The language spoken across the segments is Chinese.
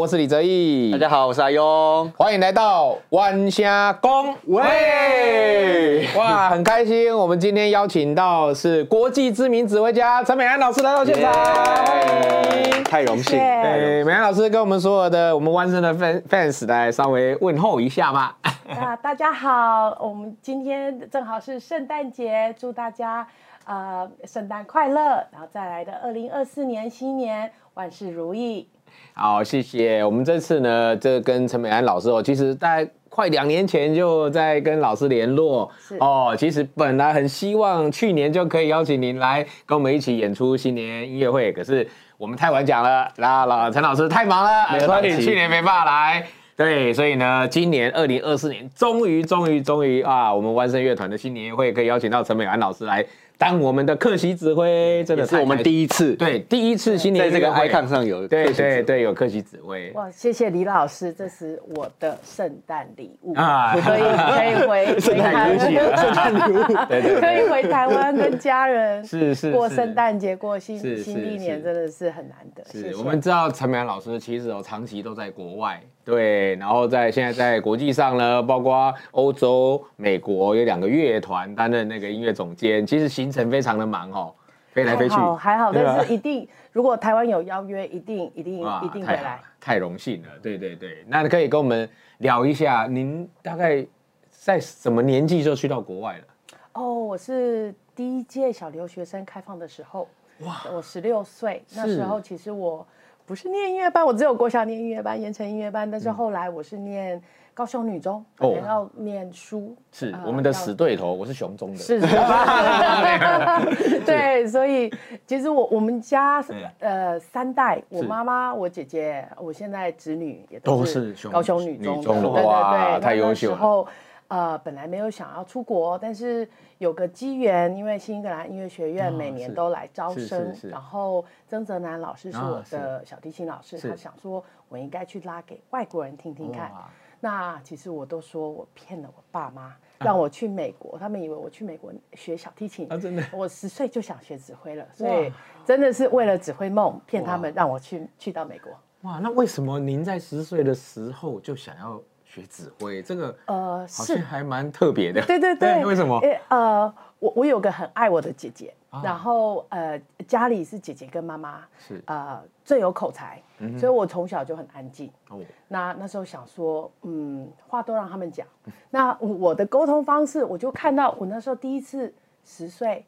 我是李哲毅。大家好，我是阿庸。欢迎来到万虾公喂！哇，很开心，我们今天邀请到是国际知名指挥家陈美安老师来到现场，欢迎。太荣幸。对，美安老师跟我们所有的我们万生的 fans fans 来稍微问候一下吧。啊，大家好，我们今天正好是圣诞节，祝大家呃圣诞快乐，然后再来的二零二四年新年万事如意。好，谢谢。我们这次呢，这跟陈美安老师哦，其实大概快两年前就在跟老师联络哦。其实本来很希望去年就可以邀请您来跟我们一起演出新年音乐会，可是我们太晚讲了，那老陈老师太忙了，所以去年没办法来。对，所以呢，今年二零二四年，终于终于终于啊，我们万盛乐团的新年会可以邀请到陈美安老师来。当我们的客席指挥，真的是我们第一次，对，第一次新年在这个 icon 上有，对对对，有客席指挥。哇，谢谢李老师，这是我的圣诞礼物。啊，可以可以回 圣诞礼物，圣诞礼物，对对，可以回台湾跟家人是是过圣诞节，过新新历年，真的是很难得。是我们知道陈美安老师其实哦，长期都在国外。对，然后在现在在国际上呢，包括欧洲、美国有两个乐团担任那个音乐总监，其实行程非常的忙哦，飞来飞去。还好，但是一定，如果台湾有邀约，一定一定一定会来。太荣幸了，对对对，那可以跟我们聊一下，您大概在什么年纪就去到国外了？哦，我是第一届小留学生开放的时候，哇，我十六岁，那时候其实我。不是念音乐班，我只有国小念音乐班，盐城音乐班。但是后来我是念高雄女中，哦，要念书。是我们的死对头，我是雄中的。是。对，所以其实我我们家呃三代，我妈妈、我姐姐，我现在侄女也都是高雄女中。对对对，太优秀了。呃，本来没有想要出国，但是有个机缘，因为新英格兰音乐学院每年都来招生，然后曾泽南老师是我的小提琴老师，他想说我应该去拉给外国人听听看。那其实我都说我骗了我爸妈，让我去美国，他们以为我去美国学小提琴。啊，真的，我十岁就想学指挥了，所以真的是为了指挥梦骗他们，让我去去到美国。哇，那为什么您在十岁的时候就想要？学指挥这个呃，好像还蛮特别的。对对 对，为什么？呃，我我有个很爱我的姐姐，然后呃，家里是姐姐跟妈妈是呃最有口才，所以我从小就很安静。哦，那那时候想说，嗯，话都让他们讲。那我的沟通方式，我就看到我那时候第一次十岁，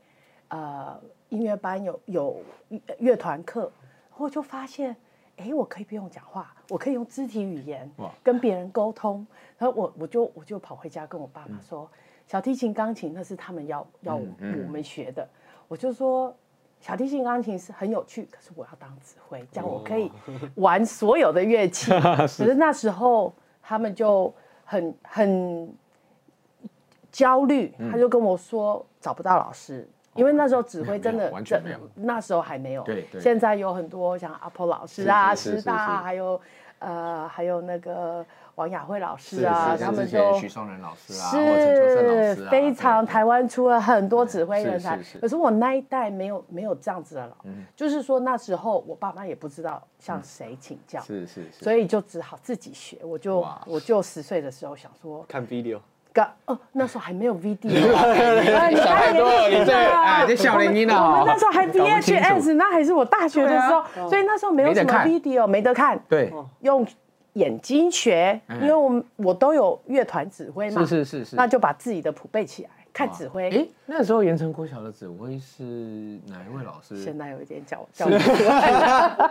呃，音乐班有有乐团课，我就发现。哎，我可以不用讲话，我可以用肢体语言跟别人沟通。然后我我就我就跑回家跟我爸妈说，小提琴、钢琴那是他们要要我们学的。我就说小提琴、钢琴是很有趣，可是我要当指挥，这样我可以 玩所有的乐器。可是那时候他们就很很焦虑，他就跟我说找不到老师。因为那时候指挥真的完全没有，那时候还没有。对，现在有很多像阿婆老师啊、师大，还有呃，还有那个王雅慧老师啊，他们都徐松仁老师啊，是非常台湾出了很多指挥人才。可是我那一代没有没有这样子的老，就是说那时候我爸妈也不知道向谁请教，是是，所以就只好自己学。我就我就十岁的时候想说看 video。哦，那时候还没有 V D，你太多了，你这哎，这小年轻了。我们那时候还 V H S，那还是我大学的时候，所以那时候没有什么 V D 哦，没得看。对，用眼睛学，因为我我都有乐团指挥嘛，是是是是，那就把自己的谱背起来，看指挥。哎，那时候盐城国小的指挥是哪一位老师？现在有一点叫叫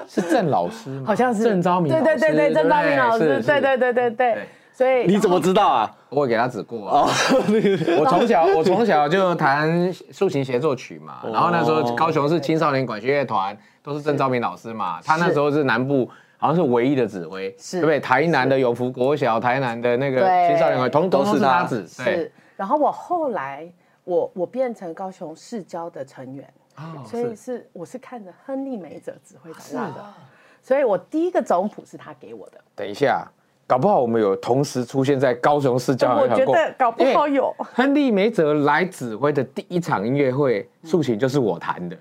是。郑老师吗？好像是。郑昭明，对对对对，郑昭明老师，对对对对。对。所以你怎么知道啊？我给他指过啊。我从小我从小就弹竖琴协奏曲嘛，然后那时候高雄是青少年管弦乐团，都是郑昭明老师嘛。他那时候是南部好像是唯一的指挥，对不对？台南的有福国小，台南的那个青少年团，同都是他指。是。然后我后来我我变成高雄市交的成员，所以是我是看着亨利梅泽指挥长大的，所以我第一个总谱是他给我的。等一下。搞不好我们有同时出现在高雄市交响乐团。我觉得搞不好有。亨利梅泽来指挥的第一场音乐会，竖琴就是我弹的。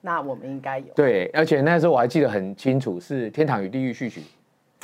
那我们应该有。对，而且那时候我还记得很清楚，是《天堂与地狱》序曲。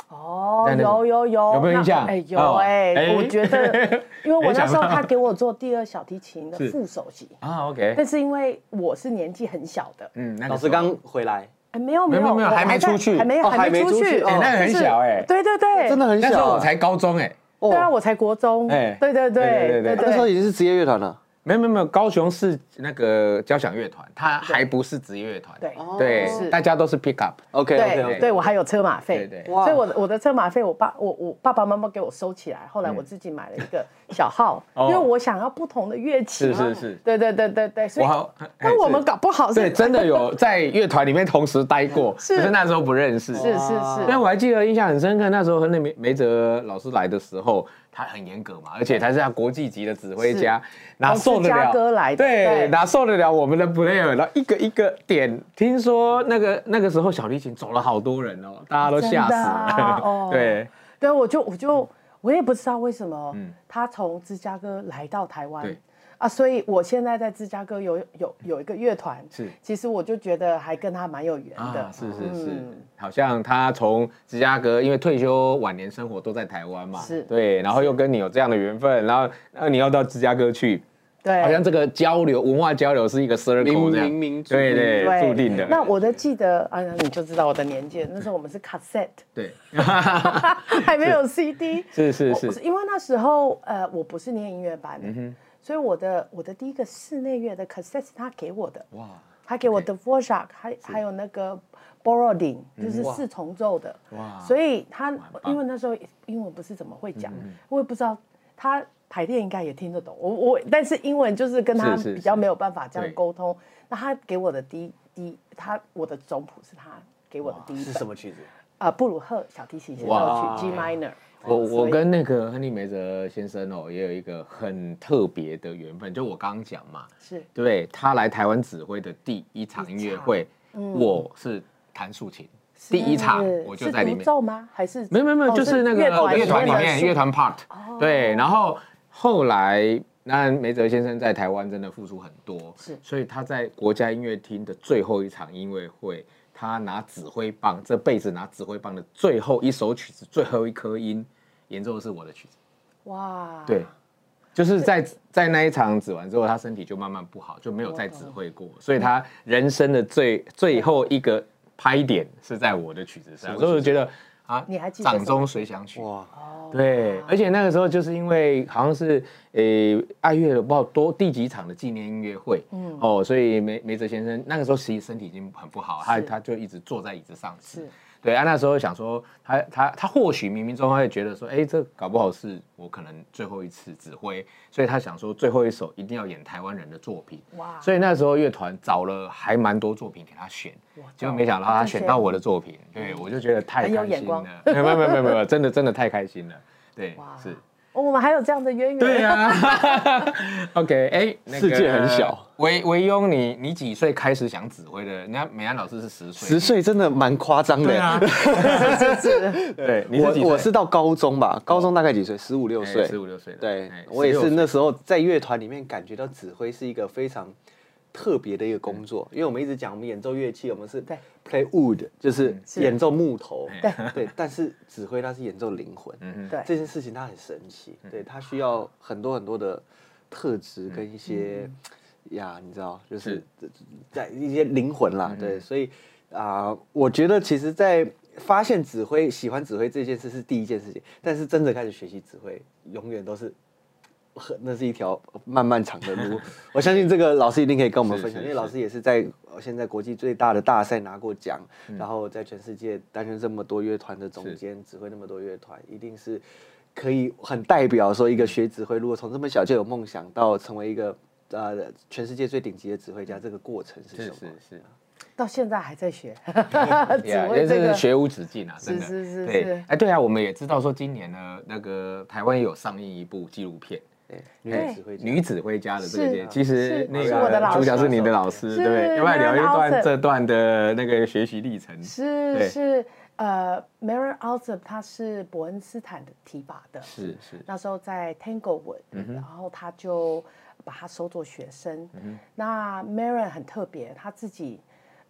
哦，有有有，有没有印象哎，有哦哎、哎我觉得，因为我那时候他给我做第二小提琴的副首席，啊，OK，但是因为我是年纪很小的，嗯，那个老师刚回来，哎，没有没有没有还没出去。还没有还没出去，那很就是小哎对对对，真的很小啊，那时候我才高中哎，对啊，我才国中，哎对对对对对。对对。那时候已经是职业乐团了。没有没有没有，高雄是那个交响乐团，它还不是职业乐团，对对是，大家都是 pick up，OK 对 OK 对 OK，我还有车马费，对对。所以我的我的车马费，我爸我我爸爸妈妈给我收起来，后来我自己买了一个小号，哦。因为我想要不同的乐器嘛，是是是。对对对对对，所以我好那我们搞不好是对，真的有在乐团里面同时待过，是。可是那时候不认识，是是是，但我还记得印象很深刻，那时候和那梅梅泽老师来的时候，他很严格嘛，而且他是他国际级的指挥家，哪受得了？哥来的对，哪受得了我们的 player？然后一个一个点，听说那个那个时候小提琴走了好多人哦，大家都吓死了。对，对，我就我就我也不知道为什么嗯他从芝加哥来到台湾对。啊，所以我现在在芝加哥有有有一个乐团，是。其实我就觉得还跟他蛮有缘的，啊，是是是嗯，好像他从芝加哥，因为退休晚年生活都在台湾嘛，是。对，然后又跟你有这样的缘分，然后然后你要到芝加哥去，对，好像这个交流文化交流是一个 circle 冥这样，冥冥。注对对对注定的。那我的记得，啊，你就知道我的年纪。那时候我们是 cassette，对，还没有 CD。是是我是，因为那时候呃，我不是念音乐班的，嗯所以我的我的第一个室内乐的 cassette 是他给我的，哇，他给我的 v o r s h a k 还还有那个 Borodin，就是四重奏的。嗯哇所以他因为那时候英文不是怎么会嗯讲，我也不知道他排练应该也听得懂。我我但是英文就是跟他是是比较没有办法这样沟通。那他给我的第一第一他我的总谱是他给我的第一本是什么曲子？啊，布鲁赫小提琴协奏曲 G minor。我我跟那个亨利梅泽先生哦，也有一个很特别的缘分，就我刚刚讲嘛，是对？他来台湾指挥的第一场音乐会，我是弹竖琴，第一场我就在里面是独。奏吗？还是没有没有没有，哦就是那个乐团里面的乐团 part，对，然后后来那梅泽先生在台湾真的付出很多，是所以他在国家音乐厅的最后一场音乐会，他拿指挥棒，这辈子拿指挥棒的最后一首曲子，最后一颗音演奏的是我的曲子，哇，对。就是在在那一场指完之后，他身体就慢慢不好，就没有再指挥过，所以他人生的最最后一个拍点是在我的曲子上，所以我觉得啊，你还记得掌中随想曲，哇，对，而且那个时候就是因为好像是诶爱乐的不知道多第几场的纪念音乐会，嗯，哦，所以梅梅泽先生那个时候其实身体已经很不好，他他就一直坐在椅子上是。对啊，那时候想说，他他他或许冥冥中他会觉得说，哎，这搞不好是我可能最后一次指挥，所以他想说最后一首一定要演台湾人的作品。哇所以那时候乐团找了还蛮多作品给他选，结果没想到他选到我的作品，对我就觉得太开心了。没有没有没有没有，真的真的太开心了。对，是。哦我们还有这样的渊源。对啊，OK，哎、那个世界很小。维维庸，你你几岁开始想指挥的？人家美安老师是十岁，十岁真的蛮夸张的。对啊，是是是，对，你是我我是到高中吧，高中大概几岁？十五六岁。十五六岁的，对哎，我也是那时候在乐团里面感觉到指挥是一个非常特别的一个工作，因为我们一直讲我们演奏乐器，我们是对。play wood，就是是。演奏木头，对。对，但是指挥它是演奏灵魂，嗯对。这件事情它很神奇，对，它需要很多很多的特质跟一些呀，你知道，就是在一些灵魂啦，对，所以啊，我觉得其实，在发现指挥喜欢指挥这件事是第一件事情，但是真的开始学习指挥，永远都是。很，那是一条漫漫长的路。我相信这个老师一定可以跟我们分享，是是因为老师也是在呃现在国际最大的大赛拿过奖，然后在全世界担任这么多乐团的总监，指挥那么多乐团，一定是可以很代表说一个学指挥，如果从这么小就有梦想到成为一个呃全世界最顶级的指挥家，这个过程是什是么？是是。到现在还在学，也挥这个是学无止境啊，真的。是是是对是，哎，对啊，我们也知道说今年呢，那个台湾也有上映一部纪录片，对，女对。指挥家女指挥家的这个是电影，其实那是我的老师个主角是你的老师，是对不对？要不要聊一段这段的那个学习历程？是是呃 m a r y Alsop 他是伯恩斯坦的提拔的，是是，那时候在 Tanglewood，、然嗯后他就把他收作学生。那 Maren 很特别，他自己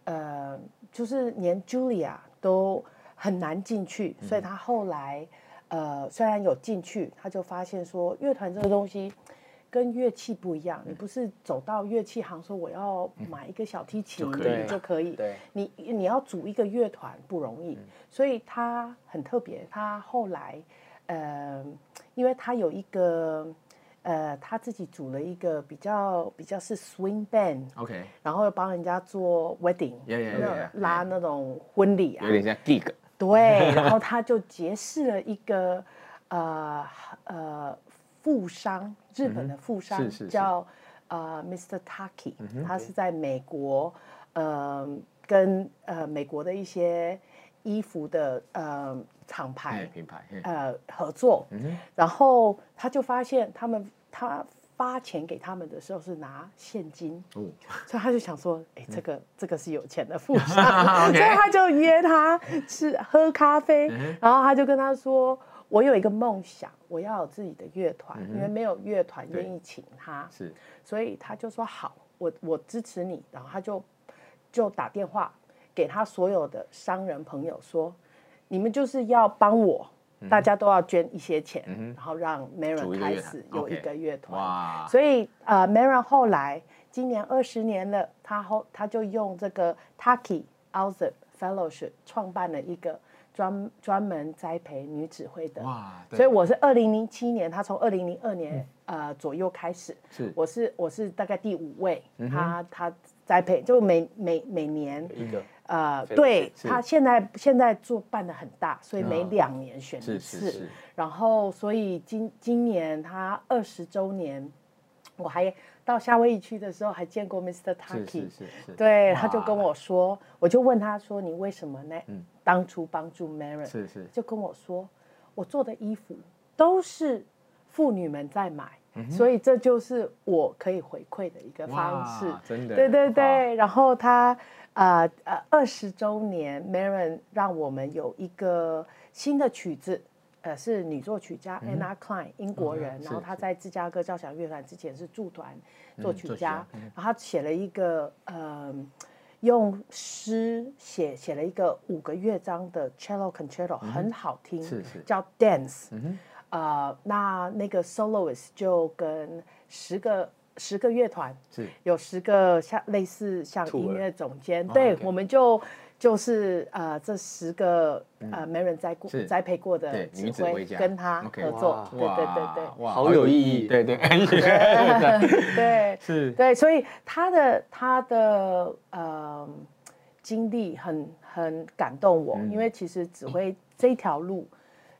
呃，就是连 Julia 都很难进去，所以他后来呃虽然有进去，他就发现说乐团这个东西。跟乐器不一样，你不是走到乐器行说我要买一个小提琴就可以，你你要组一个乐团不容易，所以他很特别。他后来，呃，因为他有一个，呃，他自己组了一个比较比较是 swing band，OK，然后又帮人家做 wedding，拉那种婚礼啊，有点像 gig，对，然后他就结识了一个，呃呃。富商，日本的富商叫呃 Mr. Taki，他是在美国，呃，跟呃美国的一些衣服的呃厂牌品牌呃合作，然后他就发现他们他发钱给他们的时候是拿现金，所以他就想说，哎，这个这个是有钱的富商，所以他就约他吃喝咖啡，然后他就跟他说。我有一个梦想，我要有自己的乐团，因为没有乐团愿意请他，是，所以他就说好，我我支持你，然后他就就打电话给他所有的商人朋友说，你们就是要帮我，大家都要捐一些钱，然后让 Maron 开始有一个乐团，所以呃，Maron 后来今年二十年了，他后他就用这个 Taki Alzip Fellowship 创办了一个。专专门栽培女指挥的，所以我是二零零七年，他从二零零二年呃左右开始，是。我是我是大概第五位，他他栽培就每每每年一个呃，对他现在现在做办的很大，所以每两年选一次，然后所以今今年他二十周年，我还。到夏威夷去的时候，还见过 Mr. Taki，对，他就跟我说，我就问他说：“你为什么呢？当初帮助 Mary，是是，就跟我说，我做的衣服都是妇女们在买，所以这就是我可以回馈的一个方式，真的，对对对。然后他呃呃二十周年，Mary 让我们有一个新的曲子。”呃，是女作曲家 Anna Klein，英国人，然后她在芝加哥交响乐团之前是驻团作曲家，然后她写了一个呃，用诗写写了一个五个乐章的 Cello Concerto，很好听，是是。叫 Dance，呃，那那个 Soloist 就跟十个十个乐团，是。有十个像类似像音乐总监，对，我们就。就是呃，这十个呃没人栽过栽培过的指挥跟他合作，对对对对，哇好有意义，对对对，是，对，所以他的他的呃经历很很感动我，因为其实指挥这条路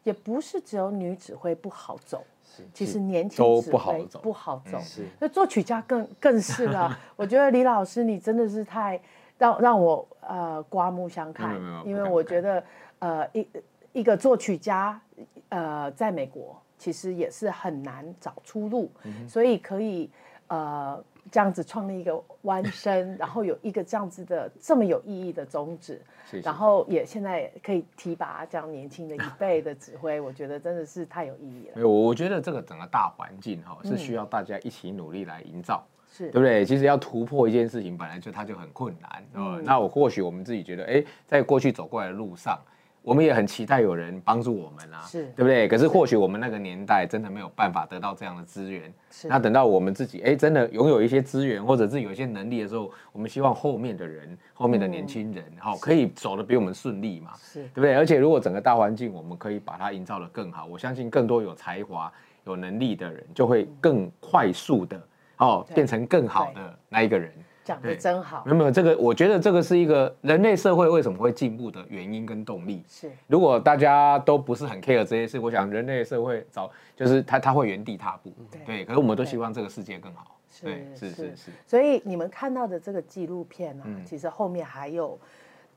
也不是只有女指挥不好走，其实年轻不好走不好走，那作曲家更更是了。我觉得李老师你真的是太。让让我呃刮目相看，因为我觉得呃一一个作曲家呃在美国其实也是很难找出路，所以可以呃这样子创立一个弯身，然后有一个这样子的这么有意义的宗旨，然后也现在可以提拔这样年轻的一辈的指挥，我觉得真的是太有意义了。没有，我觉得这个整个大环境哈是需要大家一起努力来营造。是对不对？其实要突破一件事情，本来就它就很困难。嗯，那我或许我们自己觉得，哎，在过去走过来的路上，我们也很期待有人帮助我们啊，是对不对？可是或许我们那个年代真的没有办法得到这样的资源。是，那等到我们自己哎真的拥有一些资源，或者是有一些能力的时候，我们希望后面的人、后面的年轻人，好可以走得比我们顺利嘛？是，对不对？而且如果整个大环境我们可以把它营造得更好，我相信更多有才华、有能力的人就会更快速的。哦，变成更好的那一个人，讲的真好。没有没有，这个我觉得这个是一个人类社会为什么会进步的原因跟动力。是，如果大家都不是很 care 这些事，我想人类社会早就是他他会原地踏步。对，可是我们都希望这个世界更好。对，是是是。所以你们看到的这个纪录片呢，其实后面还有，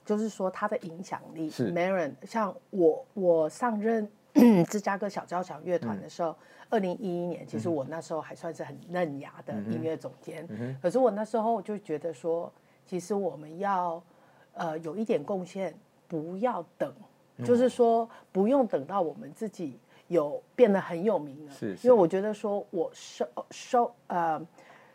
就是说它的影响力。是，Maron，像我我上任 芝加哥小交响乐团的时候。二零一一年，其实我那时候还算是很嫩芽的音乐总监，可是我那时候就觉得说，其实我们要呃有一点贡献，不要等，就是说不用等到我们自己有变得很有名了，是，因为我觉得说我收收呃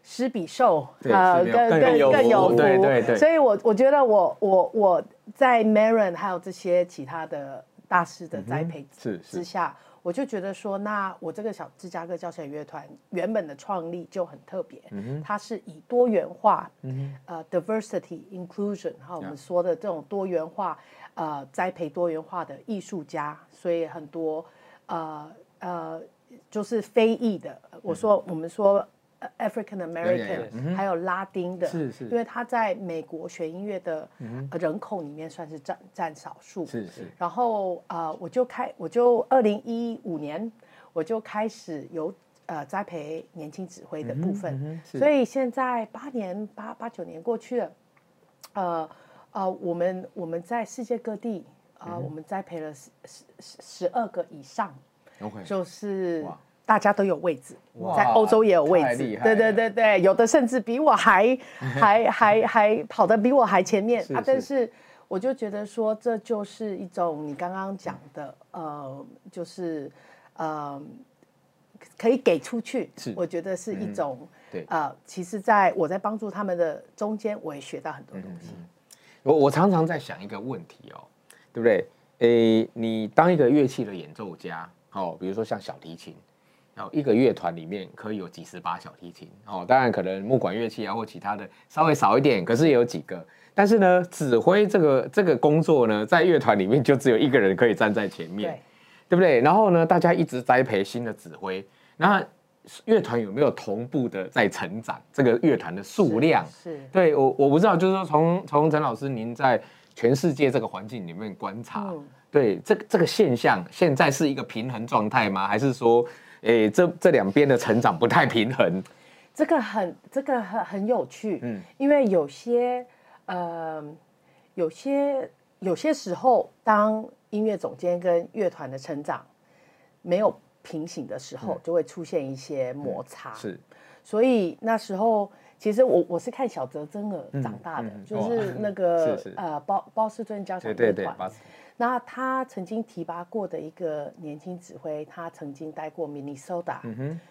施比受呃更更更有福，对对对。所以我我觉得我我我在 Maron 还有这些其他的大师的栽培之下。我就觉得说，那我这个小芝加哥交响乐团原本的创立就很特别，它是以多元化，呃，diversity inclusion，哈，我们说的这种多元化，呃，栽培多元化的艺术家，所以很多，呃呃，就是非裔的，我说我们说。African American，还有拉丁的，是是，因为他在美国学音乐的人口里面算是占占少数，是是。然后呃，我就开，我就二零一五年我就开始有呃栽培年轻指挥的部分，所以现在八年八八九年过去了，呃呃，我们我们在世界各地啊，我们栽培了十十十二个以上，OK，就是。大家都有位置，在欧洲也有位置，对对对对，有的甚至比我还 还还还跑得比我还前面啊！但是我就觉得说，这就是一种你刚刚讲的，呃，就是呃，可以给出去，我觉得是一种对呃，其实在我在帮助他们的中间，我也学到很多东西。我我常常在想一个问题哦，对不对？诶，你当一个乐器的演奏家，哦，比如说像小提琴。一个乐团里面可以有几十把小提琴哦，当然可能木管乐器啊或其他的稍微少一点，可是也有几个。但是呢，指挥这个这个工作呢，在乐团里面就只有一个人可以站在前面，对不对？然后呢，大家一直栽培新的指挥，那乐团有没有同步的在成长？这个乐团的数量是对我我不知道，就是说从从陈老师您在全世界这个环境里面观察，对这个这个现象现在是一个平衡状态吗？还是说？诶，这这两边的成长不太平衡，这个很这个很很有趣，嗯，因为有些呃，有些有些时候，当音乐总监跟乐团的成长没有平行的时候，就会出现一些摩擦，是，所以那时候其实我我是看小泽征尔长大的，就是那个呃包包斯顿交响乐团。那他曾经提拔过的一个年轻指挥，他曾经待过 Minnesota，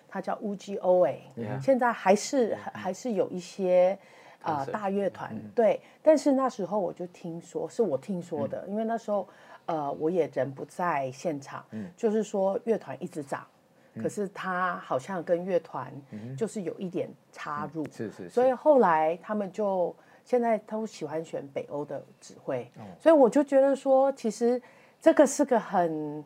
他叫 U G O A，现在还是还是有一些啊大乐团对，但是那时候我就听说，是我听说的，因为那时候呃我也人不在现场，就是说乐团一直涨，可是他好像跟乐团就是有一点插入，是是，所以后来他们就。现在都喜欢选北欧的指挥，所以我就觉得说，其实这个是个很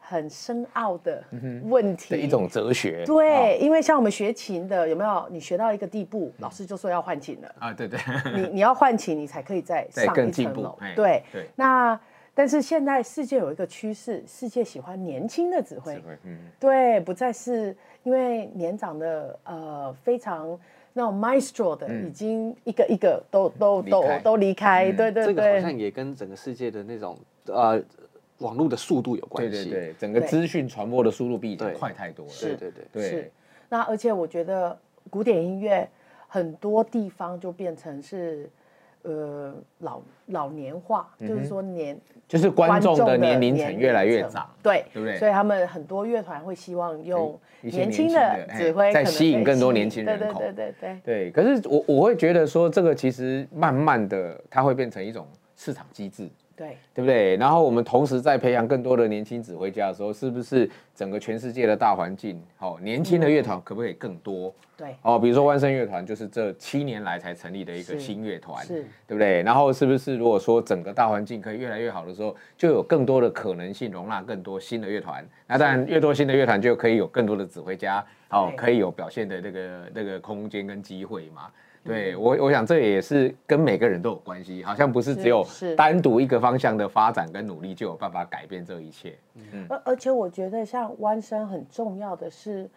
很深奥的问题的一种哲学。对，因为像我们学琴的，有没有你学到一个地步，老师就说要换琴了啊？对对，你你要换琴，你才可以再上一层楼。对对。那但是现在世界有一个趋势，世界喜欢年轻的指挥。嗯。对，不再是因为年长的呃非常。那种 maestro 的已经一个一个都都都都离开，对对对，这个好像也跟整个世界的那种呃网络的速度有关系，对对对，整个资讯传播的速度比以前快太多了，对，对对。对，是。那而且我觉得古典音乐很多地方就变成是。呃，老老年化，就是说年，就是观众的年龄层越来越长，对，对不对？所以他们很多乐团会希望用年轻的指挥，在吸引更多年轻人口，对对对对对。可是我我会觉得说，这个其实慢慢的，它会变成一种市场机制。对，对不对？然后我们同时在培养更多的年轻指挥家的时候，是不是整个全世界的大环境，哦，年轻的乐团可不可以更多？对，哦，比如说万盛乐团就是这七年来才成立的一个新乐团，是，对不对？然后是不是如果说整个大环境可以越来越好的时候，就有更多的可能性容纳更多新的乐团？那当然，越多新的乐团就可以有更多的指挥家，哦，可以有表现的那个那个空间跟机会嘛？对我，我想这也是跟每个人都有关系，好像不是只有单独一个方向的发展跟努力就有办法改变这一切。嗯，而而且我觉得像弯声很重要的是，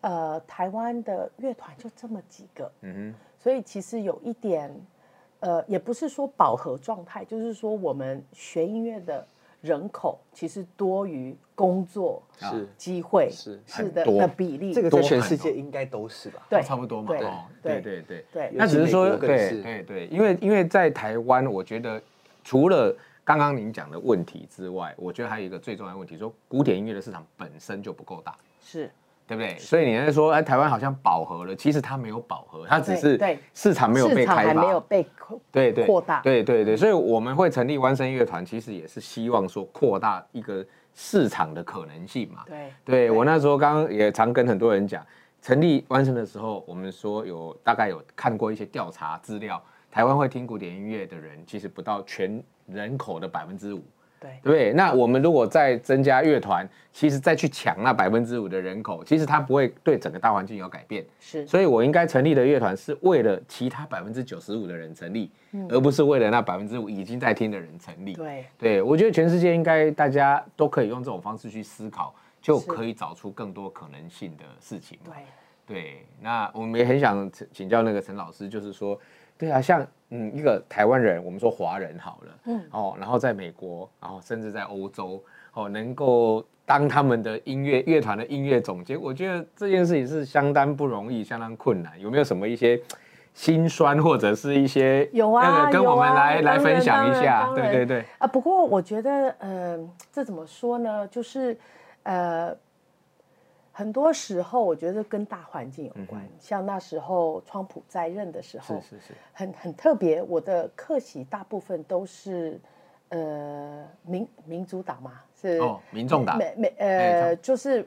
呃，台湾的乐团就这么几个，嗯哼，所以其实有一点，呃，也不是说饱和状态，就是说我们学音乐的。人口其实多于工作是。机会是。是的的比例，这个在全世界应该都是吧？对，差不多嘛。对。对。对对，那只是说对对对，因为因为在台湾，我觉得除了刚刚您讲的问题之外，我觉得还有一个最重要的问题，说古典音乐的市场本身就不够大。是对不对？所以你在说，哎，台湾好像饱和了，其实它没有饱和，它只是市场没有被开发，没有被扩对对扩大，对对对。所以我们会成立弯声乐团，其实也是希望说扩大一个市场的可能性嘛。对，对我那时候刚刚也常跟很多人讲，成立弯声的时候，我们说有大概有看过一些调查资料，台湾会听古典音乐的人，其实不到全人口的百分之五。对对，那我们如果再增加乐团，其实再去抢那百分之五的人口，其实它不会对整个大环境有改变。是，所以我应该成立的乐团是为了其他百分之九十五的人成立，而不是为了那百分之五已经在听的人成立。对，对我觉得全世界应该大家都可以用这种方式去思考，就可以找出更多可能性的事情。对，对，那我们也很想请教那个陈老师，就是说。对啊，像嗯一个台湾人，我们说华人好了，嗯哦，然后在美国，然后甚至在欧洲，哦，能够当他们的音乐乐团的音乐总监，我觉得这件事情是相当不容易，相当困难。有没有什么一些心酸或者是一些 有啊，跟我们来来分享一下？对对对。啊，不过我觉得，呃，这怎么说呢？就是呃。很多时候，我觉得跟大环境有关。像那时候，川普在任的时候，是是是，很很特别。我的客席大部分都是，呃，民民主党嘛，是哦，民众党，没没呃，就是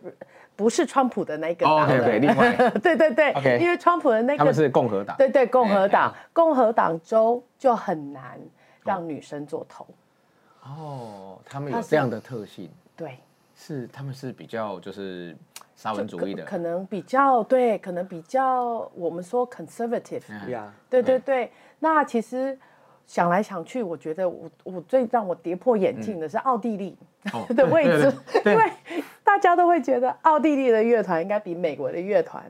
不是川普的那个党。对对，另外，对对对，因为川普的那个他们是共和党，对对，共和党，共和党州就很难让女生做头。哦，他们有这样的特性，对，是他们是比较就是。沙文主义的。可能比较对，可能比较我们说 conservative，对对对。那其实想来想去，我觉得我我最让我跌破眼镜的是奥地利 的位置，因为大家都会觉得奥地利的乐团应该比美国的乐团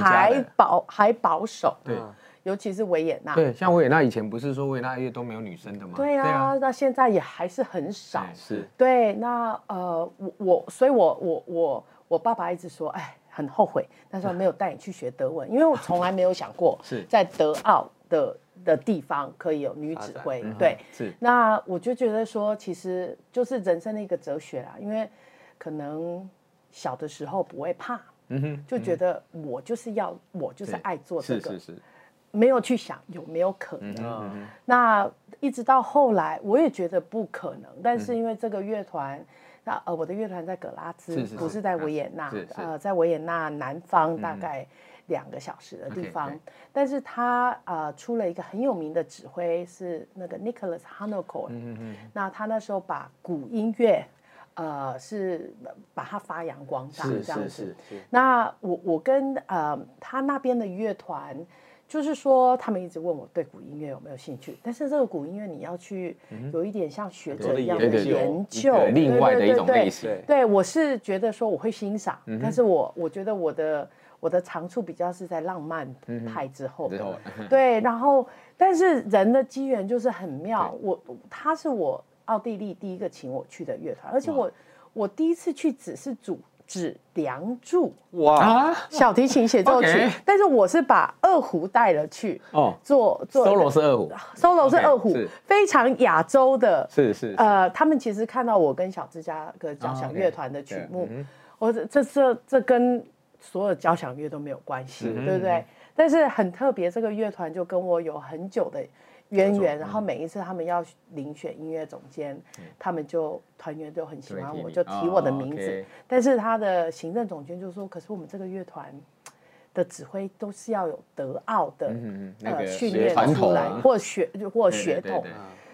还保还保守，对，尤其是维也纳。对，像维也纳以前不是说维也纳乐都没有女生的吗？对啊，那现在也还是很少。是，对，那呃，我我，所以我我我。我爸爸一直说，哎，很后悔那时候没有带你去学德文，因为我从来没有想过 在德奥的的地方可以有女指挥。对，是。那我就觉得说，其实就是人生的一个哲学啦，因为可能小的时候不会怕，嗯哼，就觉得我就是要，我就是爱做这个，是是是，没有去想有没有可能。那一直到后来，我也觉得不可能，但是因为这个乐团。那呃，我的乐团在格拉兹，不是在维也纳，呃，在维也纳南方大概两个小时的地方。但是他呃出了一个很有名的指挥，是那个 Nicholas Hancock。嗯嗯那他那时候把古音乐，呃，是把它发扬光大这样子。那我我跟呃他那边的乐团。就是说，他们一直问我对古音乐有没有兴趣，但是这个古音乐你要去有一点像学者一样的研究，另外的一种类型。对，我是觉得说我会欣赏，但是我我觉得我的我的长处比较是在浪漫派之后。对，然后但是人的机缘就是很妙，我他是我奥地利第一个请我去的乐团，而且我我第一次去只是主。指梁祝哇，小提琴协奏曲，但是我是把二胡带了去哦，做做 solo 是二胡，solo 是二胡，非常亚洲的，是是呃，他们其实看到我跟小芝加哥交响乐团的曲目，我这这这跟所有交响乐都没有关系，对不对？但是很特别，这个乐团就跟我有很久的。渊源，然后每一次他们要遴选音乐总监，他们就团员都很喜欢我，就提我的名字。但是他的行政总监就说：“可是我们这个乐团的指挥都是要有德奥的呃训练出来，或学或血统。”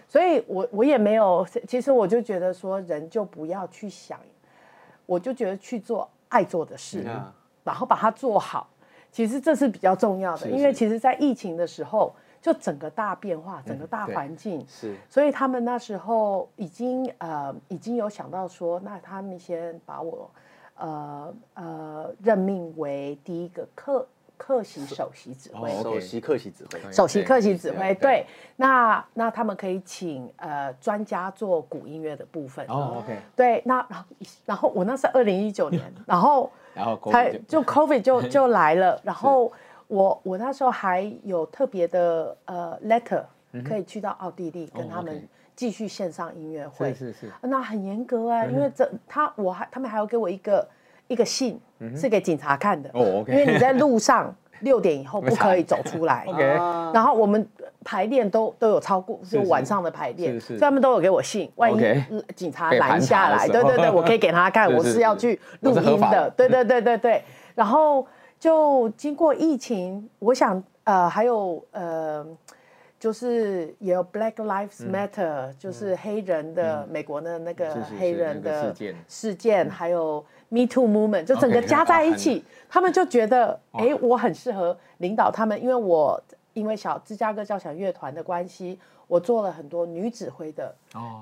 所以，我我也没有。其实我就觉得说，人就不要去想，我就觉得去做爱做的事，然后把它做好。其实这是比较重要的，因为其实，在疫情的时候。就整个大变化，整个大环境。是，所以他们那时候已经呃已经有想到说，那他们先把我呃呃任命为第一个客客席首席指挥，首席客席指挥，首席客席指挥，对，那那他们可以请呃专家做古音乐的部分，哦，OK，对，那然后然后我那是二零一九年，然后然后才就 COVID 就 就来了，然后。我我那时候还有特别的呃 letter 可以去到奥地利跟他们继续线上音乐会，是是是，那很严格啊，因为这他我还他们还要给我一个一个信，是给警察看的。哦，OK。因为你在路上六点以后 不可以走出来。OK。然后我们排练都都有超过，就晚上的排练，所以他们都有给我信。万一警察拦下来，对对对，我可以给他看，我是要去录音的。对对对对对。然后就经过疫情，我想呃还有呃。就是也有 Black Lives Matter，就是黑人的美国的那个黑人的事件，还有 Me Too Movement，就整个加在一起，他们就觉得，哎，我很适合领导他们，因为我因为小芝加哥交响乐团的关系，我做了很多女指挥的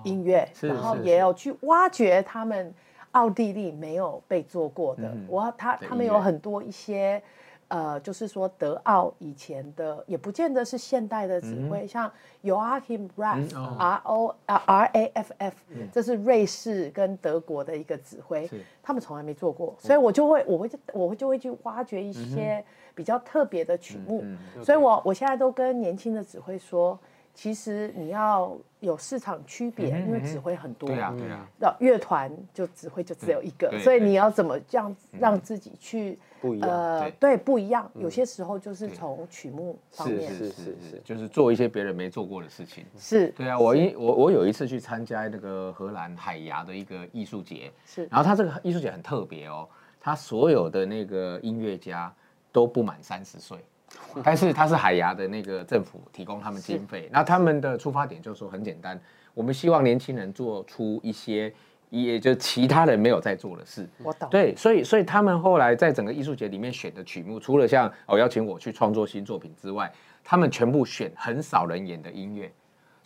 音乐，然后也有去挖掘他们奥地利没有被做过的，我他他们有很多一些。呃，就是说德奥以前的也不见得是现代的指挥，像 Joachim Raff，R O R A F F，这是瑞士跟德国的一个指挥，他们从来没做过，所以我就会，我会，我会就会去挖掘一些比较特别的曲目，所以我我现在都跟年轻的指挥说。其实你要有市场区别，因为指挥很多，对啊，对啊，乐团就指挥就只有一个，所以你要怎么这样让自己去不一样？呃，对，不一样。有些时候就是从曲目方面，是是是是，就是做一些别人没做过的事情。是，对啊，我一我我有一次去参加那个荷兰海牙的一个艺术节，是，然后他这个艺术节很特别哦，他所有的那个音乐家都不满三十岁。但是他是海牙的那个政府提供他们经费，那他们的出发点就是说很简单，我们希望年轻人做出一些，也就其他人没有在做的事。我懂。对，所以所以他们后来在整个艺术节里面选的曲目，除了像哦邀请我去创作新作品之外，他们全部选很少人演的音乐。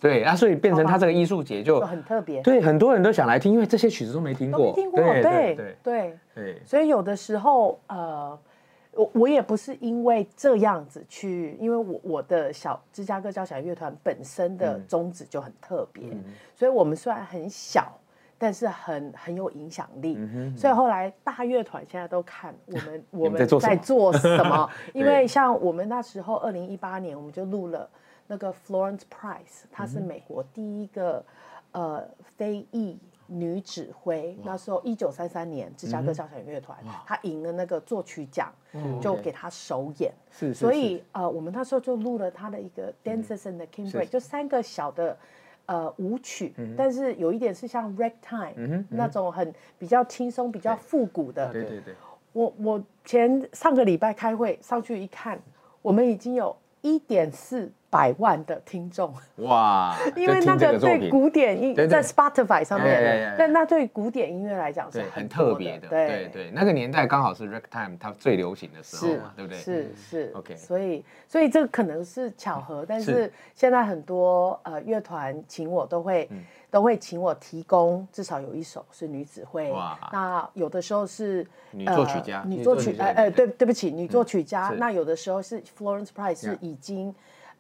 对，那所以变成他这个艺术节就很特别。对，很多人都想来听，因为这些曲子都没听过。听过，对对对对。所以有的时候呃。我我也不是因为这样子去，因为我我的小芝加哥交响乐团本身的宗旨就很特别，所以我们虽然很小，但是很很有影响力。所以后来大乐团现在都看我们 我们在做什么，因为像我们那时候二零一八年，我们就录了那个 Florence Price，她是美国第一个呃非裔。女指挥那时候一九三三年芝加哥交响乐团，她赢了那个作曲奖，就给她首演。是，所以呃，我们那时候就录了她的一个 Dances and the King Break，就三个小的呃舞曲，但是有一点是像 Ragtime 那种很比较轻松、比较复古的。对对对。我我前上个礼拜开会上去一看，我们已经有一点四。百万的听众哇！因为那个对古典音在 Spotify 上面，但那对古典音乐来讲是很特别的。对对，那个年代刚好是 Ragtime 它最流行的时候嘛，对不对？是是 OK。所以所以这可能是巧合，但是现在很多呃乐团请我都会都会请我提供至少有一首是女指挥。哇！那有的时候是女作曲家，女作曲哎哎对对不起，女作曲家。那有的时候是 Florence Price 是已经。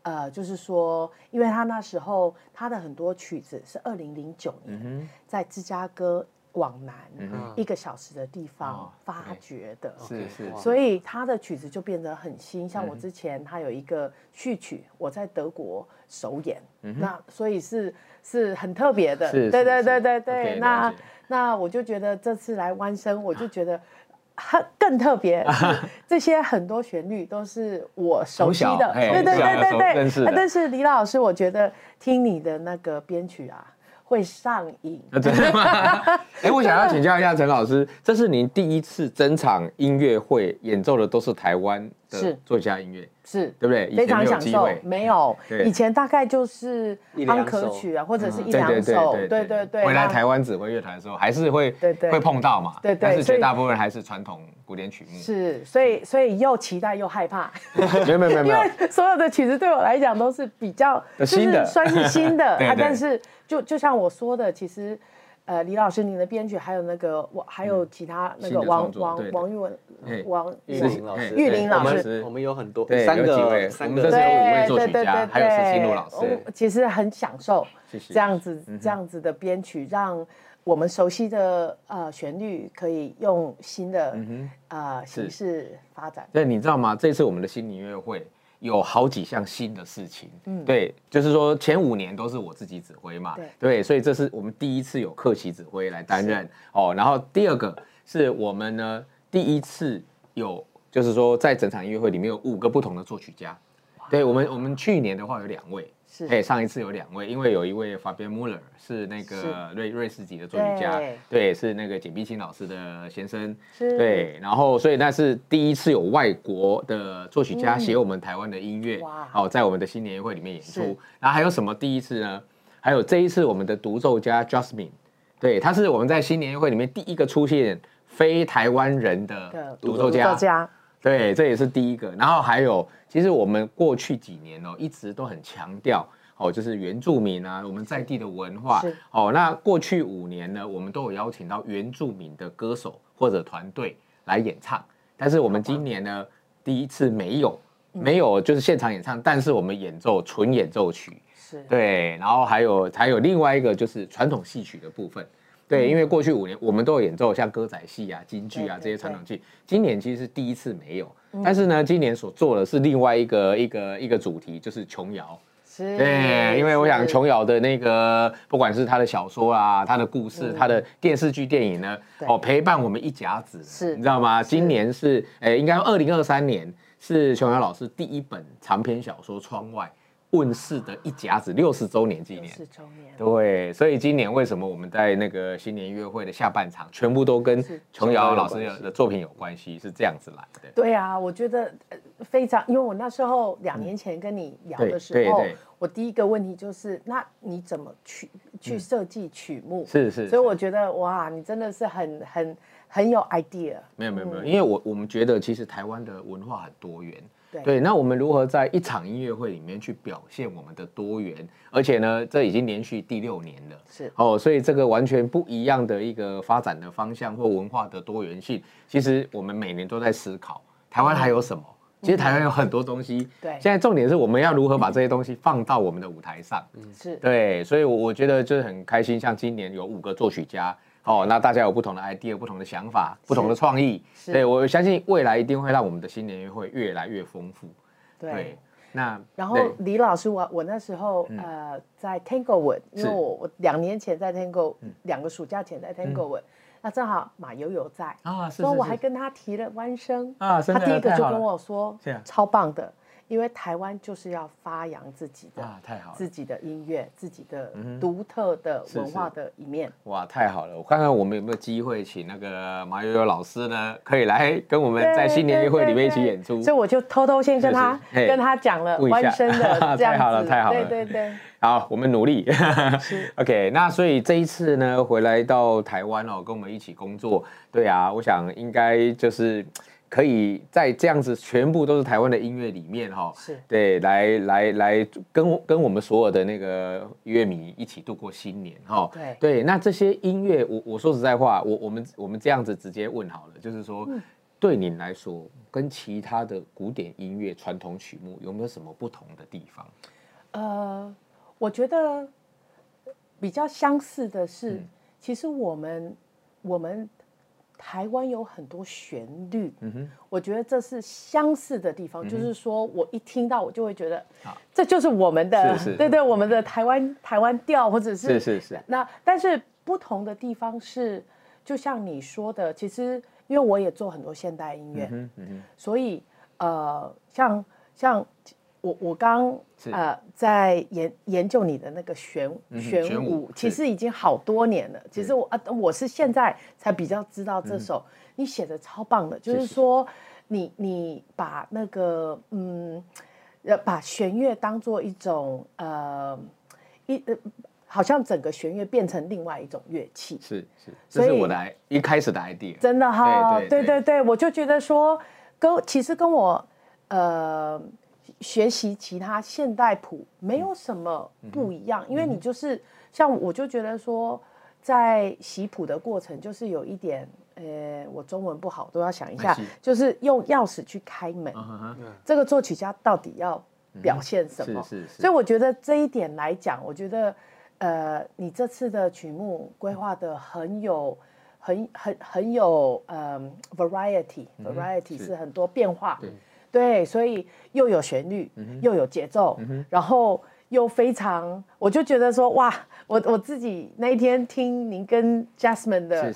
呃，就是说，因为他那时候他的很多曲子是二零零九年在芝加哥往南一个小时的地方发掘的，是是，所以他的曲子就变得很新。像我之前他有一个序曲，我在德国首演，那所以是是很特别的，对对对对对。那那我就觉得这次来弯生，我就觉得。很更特别，这些很多旋律都是我熟悉的，对对对对对。但是李老师，我觉得听你的那个编曲啊。会上瘾，真的吗？哎，我想要请教一下陈老师，这是您第一次整场音乐会演奏的都是台湾的作家音乐，是对不对？非常享受，没有，以前大概就是安可曲啊，或者是一两首，对对对。回来台湾指挥乐团的时候，还是会会碰到嘛？对对。但是绝大部分还是传统古典曲目。是，所以所以又期待又害怕。没有没有没有，因为所有的曲子对我来讲都是比较新的，算是新的，但是。就就像我说的，其实，呃，李老师，您的编曲还有那个我，还有其他那个王王王玉文、王玉林老师、玉林老师，我们有很多三个三个这是五位作曲家，还有石新路老师，其实很享受这样子这样子的编曲，让我们熟悉的呃旋律可以用新的呃形式发展。对，你知道吗？这次我们的新年音乐会。有好几项新的事情，嗯，对，就是说前五年都是我自己指挥嘛，对，所以这是我们第一次有客席指挥来担任哦。然后第二个是我们呢第一次有，就是说在整场音乐会里面有五个不同的作曲家。对我们，我们去年的话有两位。哎，上一次有两位，因为有一位 Fabian Muller 是那个瑞瑞士籍的作曲家，对，是那个简碧清老师的先生，对，然后所以那是第一次有外国的作曲家写我们台湾的音乐，哦，在我们的新年会里面演出。然后还有什么第一次呢？还有这一次我们的独奏家 Jasmine，对，他是我们在新年会里面第一个出现非台湾人的独奏家。对，这也是第一个。然后还有，其实我们过去几年哦，一直都很强调哦，就是原住民啊，我们在地的文化。哦，那过去五年呢，我们都有邀请到原住民的歌手或者团队来演唱。但是我们今年呢，第一次没有，没有就是现场演唱，但是我们演奏纯演奏曲。是。对，然后还有还有另外一个就是传统戏曲的部分。对，因为过去五年我们都有演奏像歌仔戏啊、京剧啊这些传统剧，今年其实是第一次没有。但是呢，今年所做的是另外一个一个一个主题，就是琼瑶。是。对，因为我想琼瑶的那个，不管是他的小说啊、他的故事、他的电视剧、电影呢，哦，陪伴我们一甲子。是。你知道吗？今年是，诶，应该二零二三年是琼瑶老师第一本长篇小说《窗外》。问世的一甲子六十周年纪念，十周年，对，所以今年为什么我们在那个新年音乐会的下半场，全部都跟琼瑶老师的作品有关系，是这样子来的。对啊，我觉得非常，因为我那时候两年前跟你聊的时候，我第一个问题就是，那你怎么去去设计曲目？是是，所以我觉得哇，你真的是很很很有 idea。没有没有没有，因为我我们觉得其实台湾的文化很多元。对，那我们如何在一场音乐会里面去表现我们的多元？而且呢，这已经连续第六年了，是哦，所以这个完全不一样的一个发展的方向或文化的多元性，其实我们每年都在思考，台湾还有什么？其实台湾有很多东西，对，现在重点是我们要如何把这些东西放到我们的舞台上，嗯，是对，所以，我我觉得就是很开心，像今年有五个作曲家。哦，那大家有不同的 idea、不同的想法、不同的创意，对我相信未来一定会让我们的新年会越来越丰富。对，那然后李老师，我我那时候呃在 Tanglewood，因为我我两年前在 Tangle，两个暑假前在 Tanglewood，那正好马友友在啊，所以我还跟他提了弯声啊，他第一个就跟我说，超棒的。因为台湾就是要发扬自己的啊，太好了，自己的音乐，自己的独特的文化的一面。哇，太好了！我看看我们有没有机会请那个马悠悠老师呢，可以来跟我们在新年音乐会里面一起演出。所以我就偷偷先跟他跟他讲了弯声的 这样太好了，太好了，对对对。好，我们努力。OK，那所以这一次呢，回来到台湾哦，跟我们一起工作。对啊，我想应该就是。可以在这样子全部都是台湾的音乐里面哈，是对，来来来跟跟我们所有的那个乐迷一起度过新年哈。对对，那这些音乐，我我说实在话，我我们我们这样子直接问好了，就是说，对您来说，跟其他的古典音乐传统曲目有没有什么不同的地方？呃，我觉得比较相似的是，其实我们我们。台湾有很多旋律，嗯哼，我觉得这是相似的地方，就是说我一听到我就会觉得，这就是我们的，对对，我们的台湾台湾调，或者是是是是。那但是不同的地方是，就像你说的，其实因为我也做很多现代音乐，所以呃，像像。我我刚呃在研研究你的那个玄玄武，其实已经好多年了。其实我啊我是现在才比较知道这首，你写的超棒的，就是说你你把那个嗯呃把弦乐当做一种呃一呃好像整个弦乐变成另外一种乐器，是是，这是我的一开始的 idea，真的哈，对对。对，我就觉得说跟其实跟我呃。学习其他现代谱没有什么不一样，因为你就是像我就觉得说，在习谱的过程就是有一点，呃，我中文不好都要想一下，就是用钥匙去开门，这个作曲家到底要表现什么？所以我觉得这一点来讲，我觉得呃，你这次的曲目规划的很有很很很有呃 variety，variety 是。很多变化。对，所以又有旋律，又有节奏，然后又非常，我就觉得说哇，我我自己那一天听您跟 Jasmine 的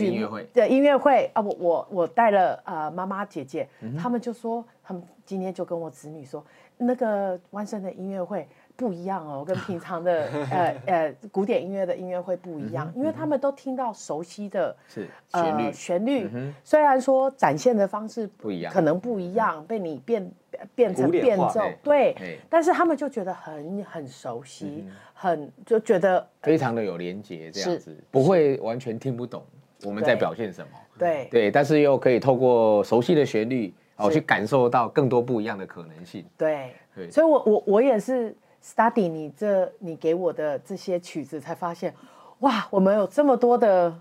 音乐会的音乐会啊，我我我带了呃妈妈姐姐，他们就说他们今天就跟我子女说，那个万圣的音乐会。不一样哦，跟平常的 呃呃古典音乐的音乐会不一样，因为他们都听到熟悉的是旋律，旋律。虽然说展现的方式不一样，可能不一样，被你变变成变奏，对，但是他们就觉得很很熟悉，很就觉得非常的有连结，这样子不会完全听不懂我们在表现什么，对。对，但是又可以透过熟悉的旋律哦去感受到更多不一样的可能性，对。对，所以我我我也是。Study 你这你给我的这些曲子，才发现，哇，我们有这么多的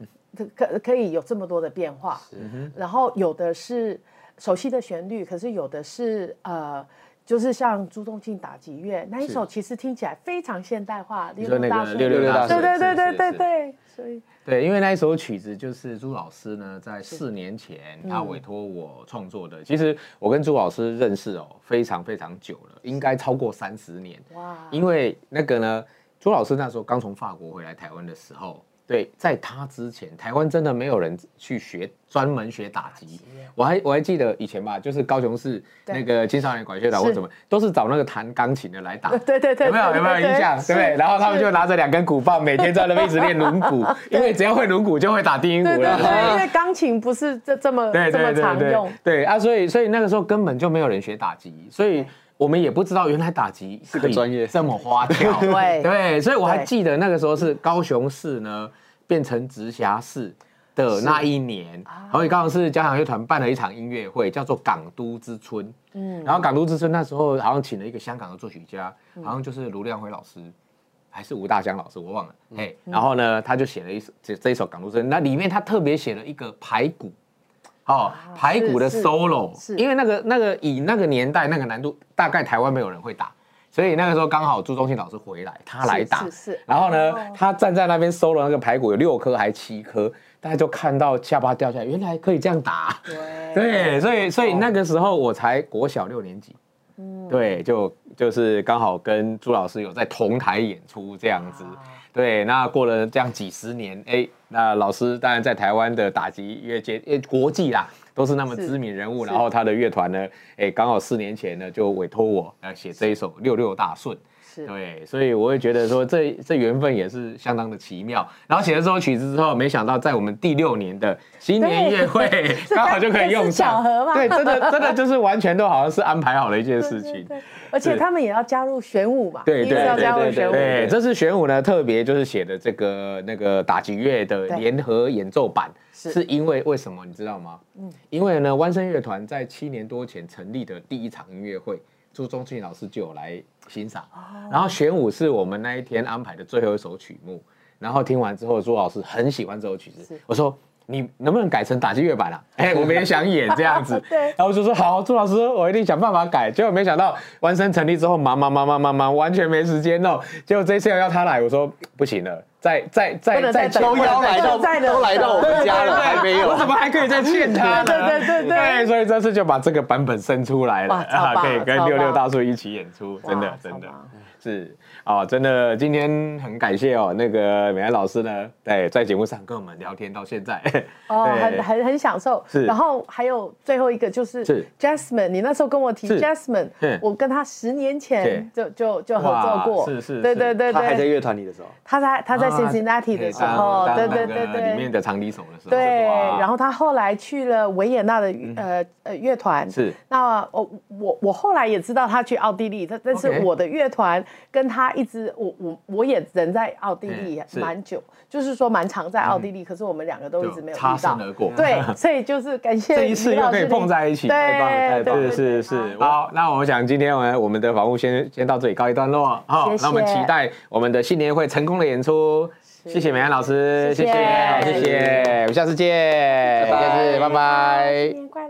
可可以有这么多的变化。然后有的是熟悉的旋律，可是有的是呃，就是像朱宗庆打击乐那一首，其实听起来非常现代化。你说那个六六大对对对对对对，所以。对，因为那一首曲子就是朱老师呢，在四年前他委托我创作的。其实我跟朱老师认识哦，非常非常久了，应该超过三十年。哇！因为那个呢，朱老师那时候刚从法国回来台湾的时候。对，在他之前，台湾真的没有人去学专门学打击。我还我还记得以前吧，就是高雄市那个青少年管乐团或什么，都是找那个弹钢琴的来打。对对对，有没有有没有印象？对不对？然后他们就拿着两根鼓棒，每天在那边一直练轮鼓，因为只要会轮鼓就会打低音鼓了。对，因为钢琴不是这这么这么常用。对啊，所以所以那个时候根本就没有人学打击，所以我们也不知道原来打击是个专业这么花俏。对对，所以我还记得那个时候是高雄市呢。变成直辖市的那一年，然后刚好是交响乐团办了一场音乐会，叫做《港都之春》。嗯，然后《港都之春》那时候好像请了一个香港的作曲家，好像就是卢亮辉老师，还是吴大江老师，我忘了。哎，然后呢，他就写了一首这这一首《港都之春》，那里面他特别写了一个排鼓，哦，排骨的 solo，因为那个那个以那个年代那个难度，大概台湾没有人会打。所以那个时候刚好朱宗庆老师回来，他来打，然后呢，他站在那边收了那个排骨有六颗还七颗，大家就看到下巴掉下来，原来可以这样打。对，对，所以所以那个时候我才国小六年级，嗯，对，就就是刚好跟朱老师有在同台演出这样子。对，那过了这样几十年，哎，那老师当然在台湾的打击乐界，诶，国际啦。都是那么知名人物，然后他的乐团呢，哎，刚好四年前呢就委托我呃写这一首《六六大顺》。对，所以我会觉得说这这缘分也是相当的奇妙。然后写了这首曲子之后，没想到在我们第六年的新年音乐会 刚好就可以用上。巧合嘛？对，真的真的就是完全都好像是安排好的一件事情。对，而且他们也要加入玄武嘛。对对对对对。对，这是玄武呢特别就是写的这个那个打击乐的联合演奏版，是因为为什么你知道吗？嗯，因为呢，弯声乐团在七年多前成立的第一场音乐会。朱宗庆老师就有来欣赏，然后玄武是我们那一天安排的最后一首曲目，然后听完之后，朱老师很喜欢这首曲子，我说。你能不能改成打击乐版啊？哎，我们也想演这样子，对。然后就说好，朱老师，我一定想办法改。结果没想到，完成成立之后，忙忙忙忙忙忙，完全没时间弄。结果这次要要他来，我说不行了，再再再再都要来到，都来到我们家了，还没有，我怎么还可以再欠他呢？对对对对。所以这次就把这个版本生出来了，可以跟六六大叔一起演出，真的真的是。哦，真的，今天很感谢哦，那个美安老师呢，对，在节目上跟我们聊天到现在，哦，很很很享受。是，然后还有最后一个就是。是 Jasmine，你那时候跟我提 Jasmine，我跟他十年前就就就合作过，是是，对对对对，他还在乐团里的时候，他在他在 Cincinnati 的时候，对对对对，里面的长笛手的时候，对，然后他后来去了维也纳的呃呃乐团，是，那我我我后来也知道他去奥地利，他但是我的乐团跟他。一直我我我也人在奥地利蛮久，就是说蛮常在奥地利，可是我们两个都一直没有擦身而过。对，所以就是感谢这一次又可以碰在一起，太棒了，太棒了！是是是，好，那我想今天我们我们的访问先先到这里告一段落，好，那我们期待我们的新年会成功的演出。谢谢美安老师，谢谢谢谢，我们下次见，下次拜拜。